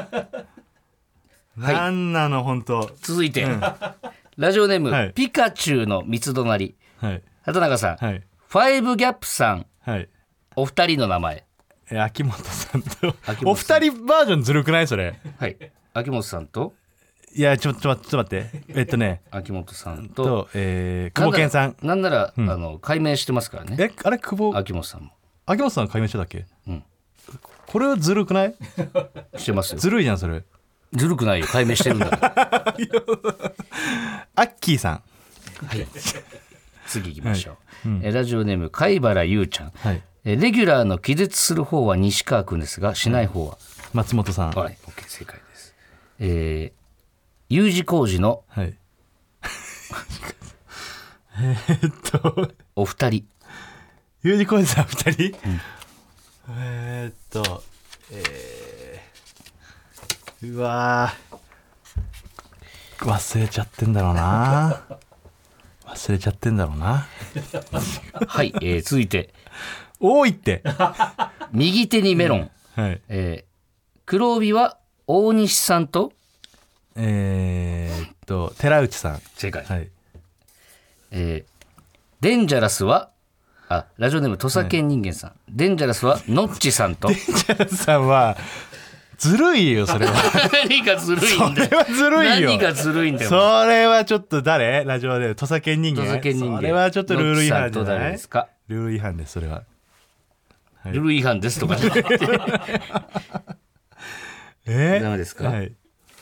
なんなの本当続いて、ラジオネーム、はい。ピカチュウの三つ隣。はい。畑中さん、はい。ファイブギャップさん。はいお二人の名前。え秋元さんと。秋元お二人バージョンずるくない？それ。はい。秋元さんと。いやちょちょちょっと待って。えっとね。秋元さんと。と、えー、久保健さん。なんなら、なんならあの解明してますからね。えあれ久保？秋元さんも。秋元さん解明してたっけ？うん。これはずるくない？してますよ。ずるいじゃんそれ。ずるくないよ。解明してるんだから。アッキーさん。次行きましょう、えラジオネーム貝原優ちゃん、はいえレギュラーの気絶する方は西川君ですがしない方は、松本さん。はい。OK 正解です。えー U 字工事のはい。えーっと。お二人。U 字工事さん二人、えーっとえー、うわー。忘れちゃってんだろうな。忘れちゃってんだろうな。はい、えー続いて多いって。右手にメロン、はい。えー黒帯は大西さんと？えーっと寺内さん。正解、はい。えーデンジャラスは？あラジオネーム土佐犬人間さん、デンジャラスはノッチさんと？ジャラさんはずるいよそれは。何がずるいんだよ。それはずるいよ。何がずるいんだよ。それはちょっと誰？ラジオで土佐犬人間。土佐犬人間。それはちょっとルール違反じゃノッチさんとない誰ですか？ルール違反ですそれはルール違反ですとかえ？ダメですか？はい。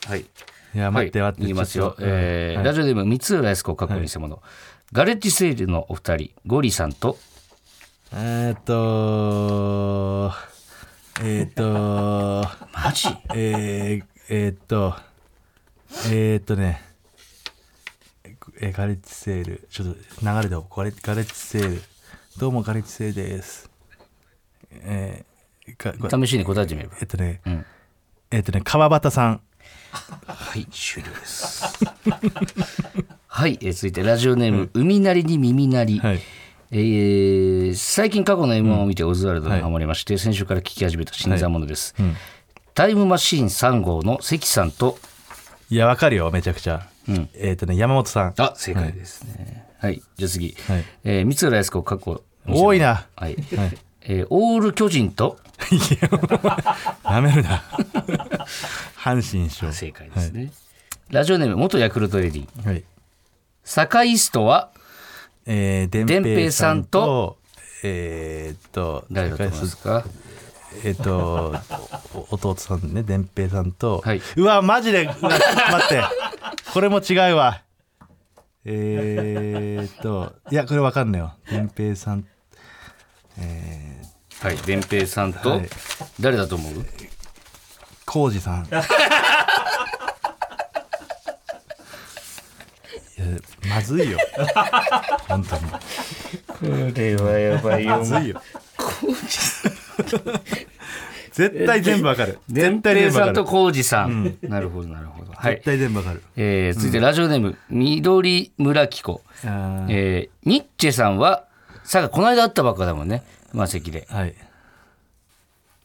はい。いや待って待って、はい、言いますよ、えーはい。ラジオネーム三浦靖子過去偽物、ガレッジセールのお二人ゴリさんと？えーっとえーっとマジ？えー、えーっとえーっとねえガレッジセールちょっと流れでガレガレッジセール。どうもガレッジセールですえー、試しに答えてみれば。えっとね、ん。えっとね川端さん。はい終了です。はい、えー続いてラジオネーム、海なりに耳なり、はい。えー最近過去の m 1を見てオズワルドにハマりまして、先週から聞き始めた新参者です、タイムマシーン3号の関さんと。いやわかるよめちゃくちゃ、ん。えっとね山本さん。あ正解ですね。はい、じゃあ次、はい。えー三浦靖子過去多いな。はい、えーオール巨人と？やめるな。阪神賞。正解ですね、ラジオネーム元ヤクルトレディ。はい。サカイストは？えー、でんさんとと？えー、っと誰だと思いますか？えーっとお弟さんねでんぺいさんと、はい。うわマジで待って。これも違うわ。えー、っといやこれわかんないよでんぺいさんえー、はい。でんぺいさんと、はい。誰だと思う？浩二さん。まずいよ。本当に。これはやばいよ。まずいよ。絶対全部わかる。でん絶対ぺいさん。と全部わかる。浩二さん、なるほどなるほど。はい。絶、対全部わかる。えー続いてラジオネーム緑村紀子、えーニッチェさんはさあこの間会ったばっかだもんねマセキで。はい。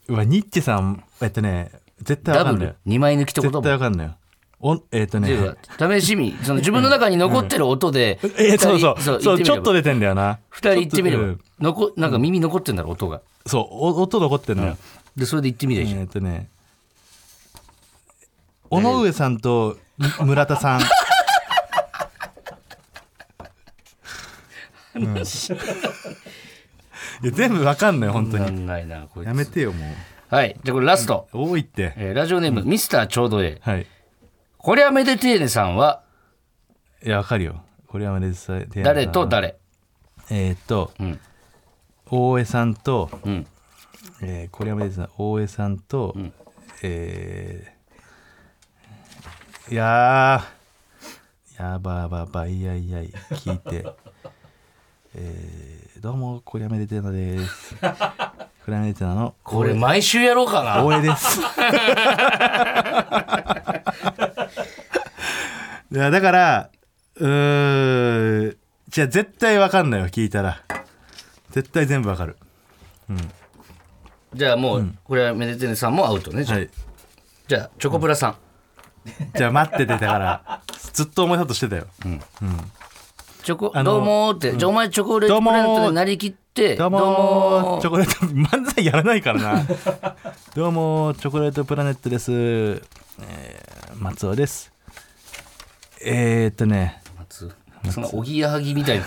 うわ、ニッチェさん、えっとね、絶対わダブかんない。ル？2枚抜きってこ絶とも？対わかんないよ。おえっとでね、試しみその自分の中に残ってる音で、えそうそう、そうそう、ちょっとで出てんだよな。2人言ってみれば、残なんか耳残ってんだろ音が。そう、お音残ってんのよ。でそれで言ってみりゃいいじゃんえっとね、尾上さんと村田さん。や全部わかんない本当に。ないなこいつ。やめてよもはい。じゃあこれラスト、う多いって。えーラジオネーム、ミスターちょうどええ。はい。これはめでてえねさんは？いやわかるよ。これはめでさい誰と誰？えーっと、ん。大江さんと、うん。えーこれはめでさ大江さんと、えーいやーやばばばいやいやい聞いて。えーどうもこれはめでてなです。これはめでてなの。これ毎週やろうかな。大江です。いやだからうーんじゃあ絶対わかんないよ聞いたら。絶対全部わかる。じゃあもう、これはめでてえねさんもアウトねじゃあ,、はい。じゃあチョコプラさん、じゃあ待っててだからずっと思い出としてたよチョコあのどうもーって、じゃあお前チョコレートプラネットでなりきってどうもーチョコレート 漫才やらないからな。どうもーチョコレートプラネットです、えー松尾です。えー、っとね。松そのおぎやはぎみたいな。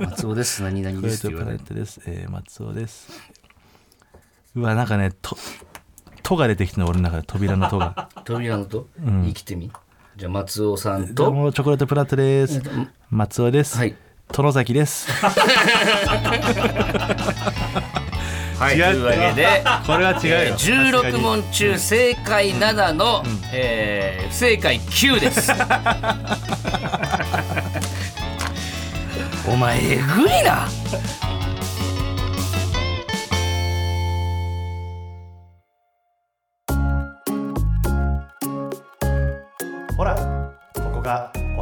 松尾。です。何々チョコレーですって言われる。トプラネットです、えー松尾です。うわなんかねと「と」が出てきたの俺の中で。扉の「と」が。扉のと、生きてみ？じゃあ松尾さんどうともチョコレートプラネットです。松尾です、はい。殿崎です。はい、違う。というわけでこれは違うよ。16問中正解7の、えー不正解9です。お前えぐいな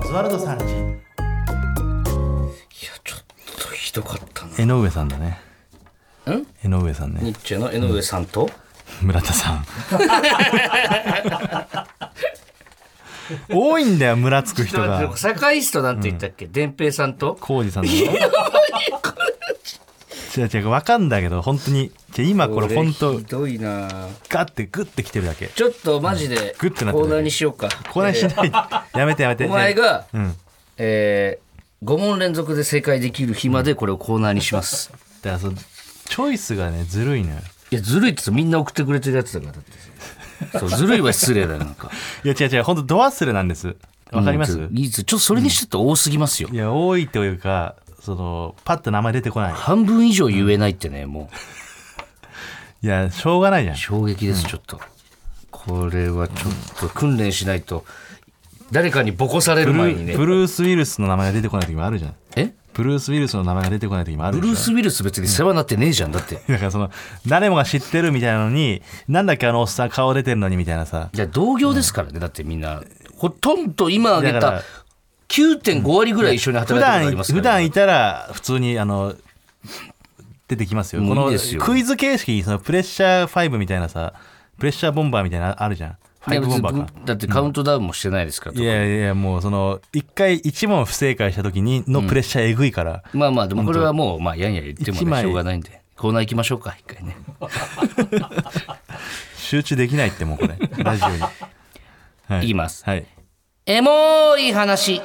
ズワルドさんちいやちょっとひどかったな。江上さんだね。ん？江上さんね。ニッチェの江上さんと、村田さん。多いんだよムラつく人が。って坂井人なんて言ったっけ？伝平さんと？浩二さんの違う違う分かんだけど本当に。じゃあ今これ本当ひどいな。ガッてグッてきてるだけ。ちょっとマジでグッてなってるコーナーにしようか。これしない やめてやめて。お前が、うん。えー、5問連続で正解できる日までこれをコーナーにします。だからそのチョイスがねずるいのよ。いやずるいってさみんな送ってくれてるやつだからだって。そうずるいは失礼だよなんか。いや違う違う本当ド忘れなんです。わかります、うんちょっとそれにしてって多すぎますよ、いや多いというかそのパッと名前出てこない。半分以上言えないってねもう。いやしょうがないじゃん。衝撃です、ちょっと。これはちょっと訓練しないと誰かにボコされブルる前にね。ブルース・ウィルスの名前が出てこない時もあるじゃん。え？ブルース・ウィルスの名前が出てこない時もあるでしょブルース・ウィルス別に世話になってねえじゃんだって。だからその誰もが知ってるみたいなのになんだっけあのおっさん顔出てるのにみたいなさ。いや同業ですからねだってみんな。ほとんど今挙げただから9.5割ぐらい一緒に普働いたことあり段ますから、普段いたら普通にあの出てきますよ。このいいですよ。クイズ形式にそのプレッシャー5みたいなさプレッシャーボンバーみたいなのあるじゃん。だってカウントダウンもしてないですから、いやいやもうその一回一問不正解した時にのプレッシャーえぐいから、まあまあでもこれはもうまあやんや言ってもしょうがないんで。コーナー行きましょうか一回ね集中できないってもうこれ。ラジオに、はいきます。はいエモい話。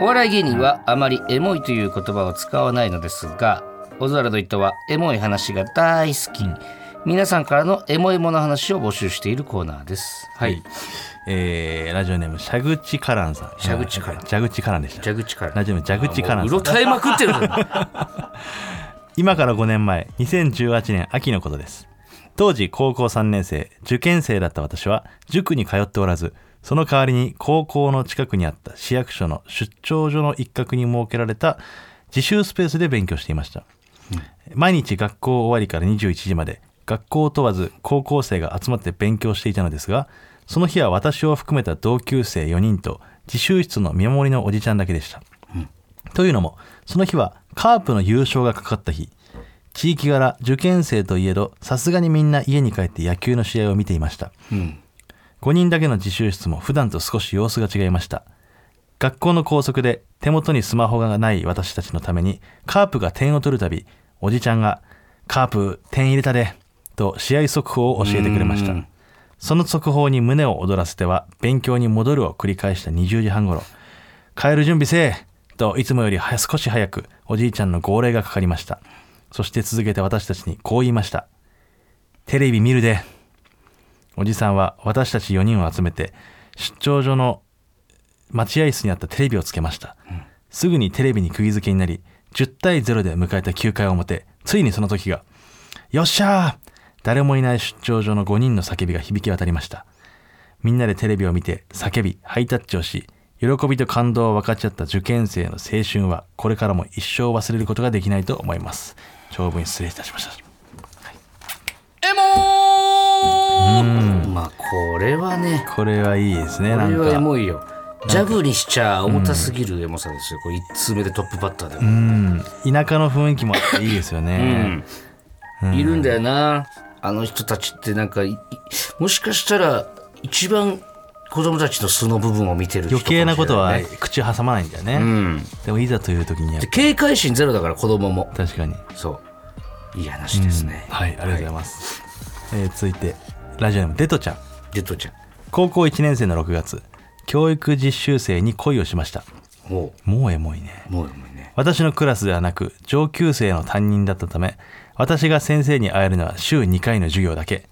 お笑い芸人はあまりエモいという言葉を使わないのですがオズワルド伊藤はエモい話が大好き、皆さんからのエモエモの話を募集しているコーナーです。はい。えーラジオネーム蛇口カランさん。蛇口カラン蛇口カランでした。蛇口からラジオネーム蛇口カランさん。うろたえまくってる今から5年前2018年秋のことです当時高校3年生受験生だった私は塾に通っておらずその代わりに高校の近くにあった市役所の出張所の一角に設けられた自習スペースで勉強していました、毎日学校終わりから21時まで学校を問わず高校生が集まって勉強していたのですがその日は私を含めた同級生4人と自習室の見守りのおじちゃんだけでした、というのもその日はカープの優勝がかかった日。地域柄受験生といえどさすがにみんな家に帰って野球の試合を見ていました、5人だけの自習室も普段と少し様子が違いました。学校の校則で手元にスマホがない私たちのためにカープが点を取るたびおじちゃんが「カープ点入れたで」と試合速報を教えてくれました。その速報に胸を躍らせては勉強に戻るを繰り返した20時半ごろ帰る準備せえといつもよりは少し早くおじいちゃんの号令がかかりました。そして続けて私たちにこう言いました。テレビ見るでおじさんは私たち4人を集めて出張所の待合室にあったテレビをつけました、すぐにテレビに釘付けになり10対0で迎えた9回表ついにその時がよっしゃー！誰もいない出張所の5人の叫びが響き渡りました。みんなでテレビを見て叫びハイタッチをし喜びと感動を分かち合った受験生の青春はこれからも一生忘れることができないと思います。長文失礼いたしましたエモーまあこれはね。これはいいですねこれはエかモいよ。ジャブにしちゃ重たすぎるエモさですよ、これ1通目でトップバッターでも、うん。田舎の雰囲気もあっていいですよね、いるんだよな。あの人たちってなんかいいもしかしたら一番子供たちの素の部分を見てる人余計なことは口挟まないんだよね、うん。でもいざという時に警戒心ゼロだから子供も。確かに。そう。いい話ですね、はいありがとうございます、えー続いてラジオネームデトちゃん。デトちゃん。高校1年生の6月教育実習生に恋をしました。ももうエモいね。うもうエモいね。私のクラスではなく上級生の担任だったため私が先生に会えるのは週2回の授業だけ。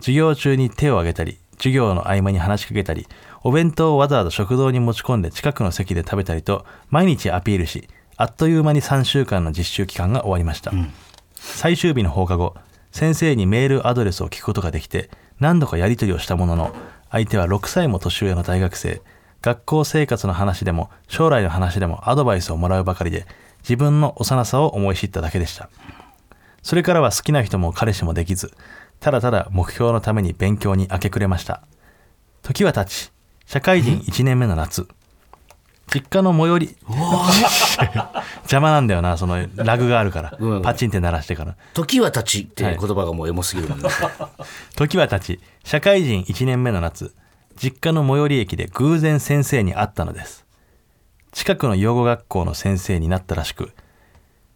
授業中に手を挙げたり授業の合間に話しかけたりお弁当をわざわざ食堂に持ち込んで近くの席で食べたりと毎日アピールしあっという間に3週間の実習期間が終わりました、最終日の放課後先生にメールアドレスを聞くことができて何度かやり取りをしたものの相手は6歳も年上の大学生。学校生活の話でも将来の話でもアドバイスをもらうばかりで自分の幼さを思い知っただけでした。それからは好きな人も彼氏もできずただただ目標のために勉強に明け暮れました。時は経ち社会人1年目の夏。実家の最寄り。邪魔なんだよなそのラグがあるから。パチンって鳴らしてから。時は立ちっていう言葉がもうエモすぎるもんね、時は経ち。社会人1年目の夏実家の最寄り駅で偶然先生に会ったのです。近くの養護学校の先生になったらしく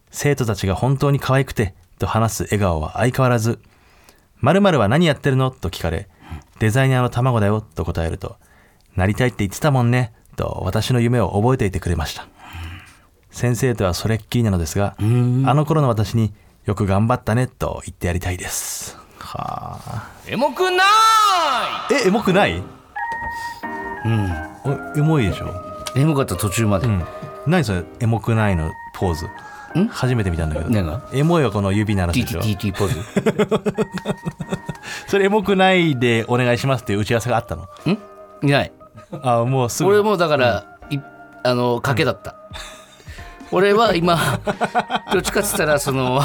生徒たちが本当に可愛くてと話す笑顔は相変わらず「〇〇は何やってるの?」と聞かれ「デザイナーの卵だよ」と答えると「なりたいって言ってたもんね」と私の夢を覚えていてくれました。先生とはそれっきりなのですがあの頃の私によく頑張ったねと言ってやりたいです。はあ。エモくない！えエモくない？うん。エモいでしょ？エモかった途中まで、うん。何それ？エモくないのポーズ。ん？初めて見たんだけど。エモいはこの指鳴らすでしょ？TTT ポーズ。それエモくないでお願いしますっていう打ち合わせがあったの。いないあもうすぐ。俺もだから、いあの賭けだった、俺は今 どっちかっつったらその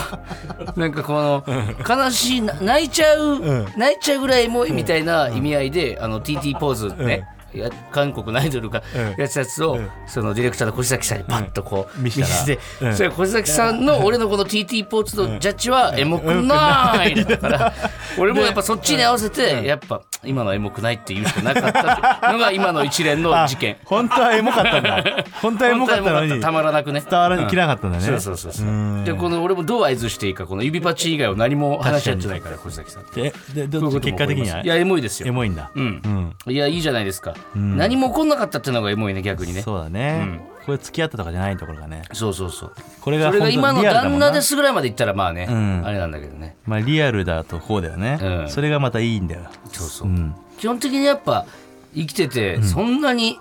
なんかこの悲しいな泣いちゃう、泣いちゃうぐらいエモいみたいな意味合いで、あの TT ポーズね、いや韓国のアイドルがやってたやつを、そのディレクターの越崎さんにパッとこう、見せて、うんそれ越崎さんの俺のこの TT ポーズのジャッジはエモくないだから、俺もやっぱそっちに合わせて、やっぱ今のはエモくないって言うしかなかったのが今の一連の事件。本当はエモかったんだ。本当はエモかったのに。たまらなくね。伝わらきなかったんだね、そうそうそうそうでこの俺もどう合図していいかこの指パッチ以外は何も話し合ってないから小崎さん。っちこういうことも結果的には？いやエモいですよ。エモいんだ。うん、いやいいじゃないですか、何も起こんなかったっていうのがエモいね逆にね。そうだね、これ付き合ったとかじゃないところがね。そうそうそう。これがそれが今の旦那ですぐらいまでいったらまあね、ん。あれなんだけどね。まあリアルだとこうだよね、うん。それがまたいいんだよ。そうそう、うん。基本的にやっぱ生きててそんなに、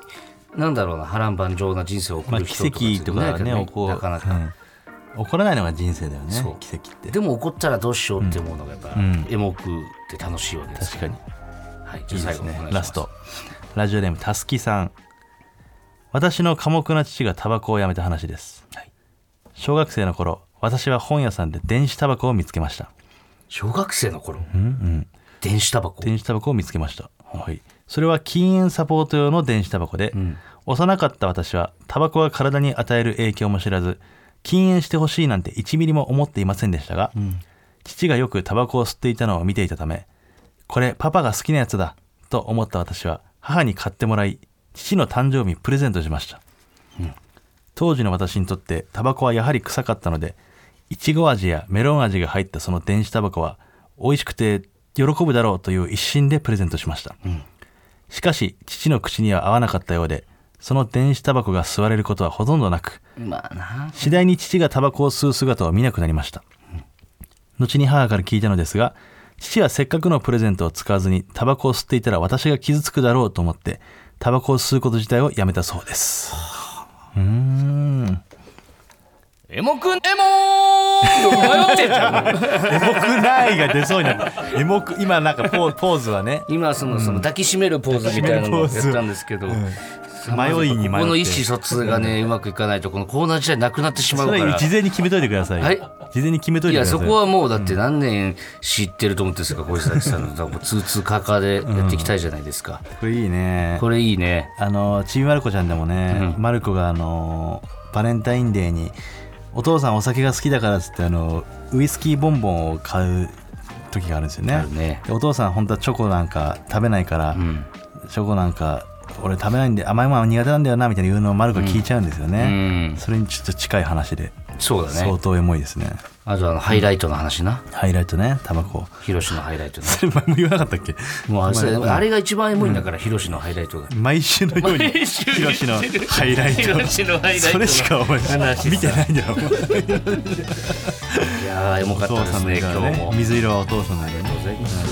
なんだろうな波乱万丈な人生を送まある人奇とか跡とかはねいなかなか、うん。起こらないのが人生だよね奇跡って。でも起こったらどうしようって思うのがやっぱ、ん。エモくって楽しいわけです確かに。はい、いじゃあ最後ラストラジオネームたすきさん。私の寡黙な父がタバコをやめた話です、はい。小学生の頃私は本屋さんで電子タバコを見つけました。小学生の頃、うんうん。電子タバコ？電子タバコを見つけました、はい、それは禁煙サポート用の電子タバコで、幼かった私はタバコが体に与える影響も知らず禁煙してほしいなんて1ミリも思っていませんでしたが、父がよくタバコを吸っていたのを見ていたためこれパパが好きなやつだと思った私は母に買ってもらい父の誕生日にプレゼントしました、当時の私にとってタバコはやはり臭かったのでいちご味やメロン味が入ったその電子タバコは美味しくて喜ぶだろうという一心でプレゼントしました、しかし父の口には合わなかったようでその電子タバコが吸われることはほとんどなくまあな。次第に父がタバコを吸う姿を見なくなりました、後に母から聞いたのですが父はせっかくのプレゼントを使わずにタバコを吸っていたら私が傷つくだろうと思ってタバコを吸うこと自体をやめたそうです。うーん。エモくんエモー！迷ってんじゃんエモくないが出そうになった。エモく今なんかポーポーズはね。今そのその抱きしめるポーズみたいなのをやったんですけど、迷いに迷って。この意思疎通がねうまくいかないとこのコーナー自体なくなってしまうから。事前に決めといてください、はい。事前に決めといいやてください。そこはもうだって何年知ってると思ってるんですか小石崎さんのツーツーカーカーでやっていきたいじゃないですか、これいいね。これいいね。あのちびまる子ちゃんでもね、まる子があのバレンタインデーにお父さんお酒が好きだからっつってあのウイスキーボンボンを買う時があるんですよね。ね。でお父さん本当はチョコなんか食べないから、ん。チョコなんか俺食べないんで甘いものは苦手なんだよなみたいな言うのをまる子が聞いちゃうんですようね、ん。それにちょっと近い話で。そうだね。相当エモいですね。あとあのハイライトの話な。ハイライトねタバコ。ヒロシのハイライトね。それ前も言わなかったっけ？もうあれあれが一番エモいんだから、ヒロシのハイライトが。毎週のようにヒロシのハイライト。それしかお前話見てないんだよいやーエモかったですねさんだから今日も。水色はお父さんなんでね。ありがとうございます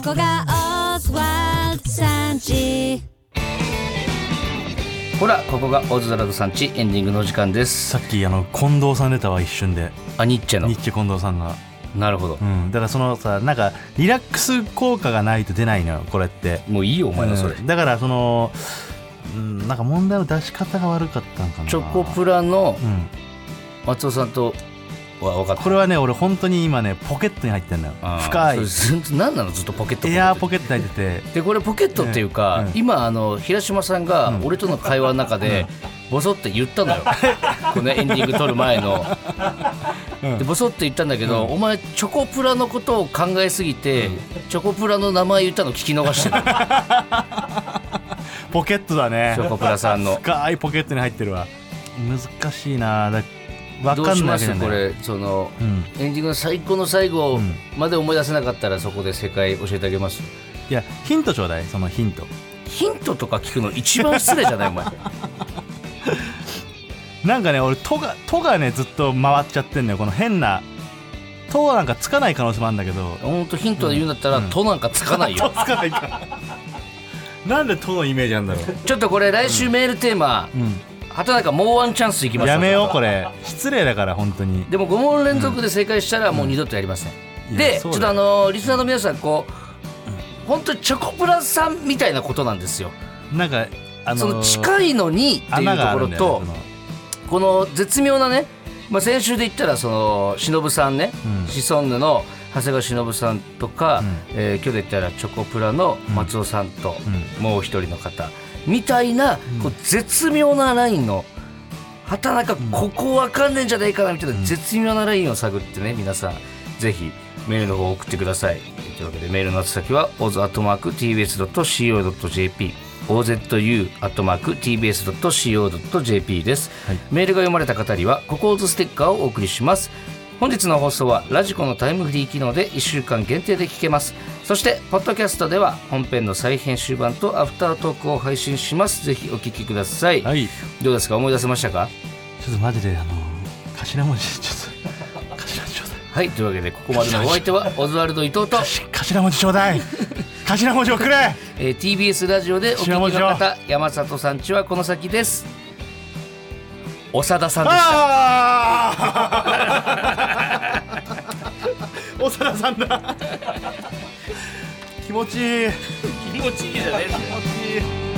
ここがオズワルドさんちほらここがオズワルドさんちエンディングの時間です。さっきあの近藤さん出たわ一瞬で。あニッチェの。ニッチェ近藤さんが。なるほど。うん。だからそのさなんかリラックス効果がないと出ないのよこれって。もういいよお前のそれ、うん。だからそのうんなんか問題の出し方が悪かったんかな。チョコプラのうん。松尾さんとは分かった。これはね俺本当に今ねポケットに入ってんのよ。深い。何なのずっとポケットエアーポケケットに入ってて。でこれポケットっていうか、うん。今あの平島さんが俺との会話の中でボソって言ったのよ。このエンディング撮る前の。うん。でボソッと言ったんだけど、お前チョコプラのことを考えすぎて、チョコプラの名前言ったの聞き逃してるポケットだね。チョコプラさんの。深いポケットに入ってるわ。難しいな。だわかどうしますんないわけじゃない。これその、うん。エンディングの最高の最後うんまで思い出せなかったらそこで正解教えてあげます？いやヒントちょうだいそのヒント。ヒントとか聞くの一番失礼じゃない？お前。なんかね俺「と」が「と」がねずっと回っちゃってんのよこの変な「と」なんかつかない可能性もあるんだけど。本当ヒントで言うんだったら「と」なんかつかないよ。つかない。かなんで「と」のイメージあるんだろちょっとこれ来週メールテーマ、う、うん、畑中もうワンチャンスいきましょうやめようこれ。失礼だから本当に。でも5問連続で正解したらもう二度とやりません、いやでちょっとあのーリスナーの皆さんこう本当にチョコプラさんみたいなことなんですよ、なんかあのその近いのにっていうところとこの絶妙なね、まあ、先週で言ったらその忍さんね、うん。シソンヌの長谷川忍さんとか、うん。えー今日で言ったらチョコプラの松尾さんと、うもう一人の方みたいな、こう絶妙なラインの畑中ここわかんねえんじゃないかなみたいな絶妙なラインを探ってね皆さんぜひメールの方を送ってください。というわけでメールの宛先は oz.tbs.co.jp ozu.tbs.co.jp です、はい。メールが読まれた方にはココーズステッカーをお送りします本日の放送はラジコのタイムフリー機能で1週間限定で聞けます。そしてポッドキャストでは本編の再編集版とアフタートークを配信します。ぜひお聞きください、はい。どうですか？思い出せましたか？ちょっとマジであの頭文字ちょっと頭ちょうだいはい。というわけでここまでのお相手はオズワルド伊藤と、頭文字ちょうだい頭文字をくれ。えー TBS ラジオでお聞きの方山里さんちはこの先です長田さんでした。長田さんだ。気持ちいい。気持ちいいじゃねえ気持ちいい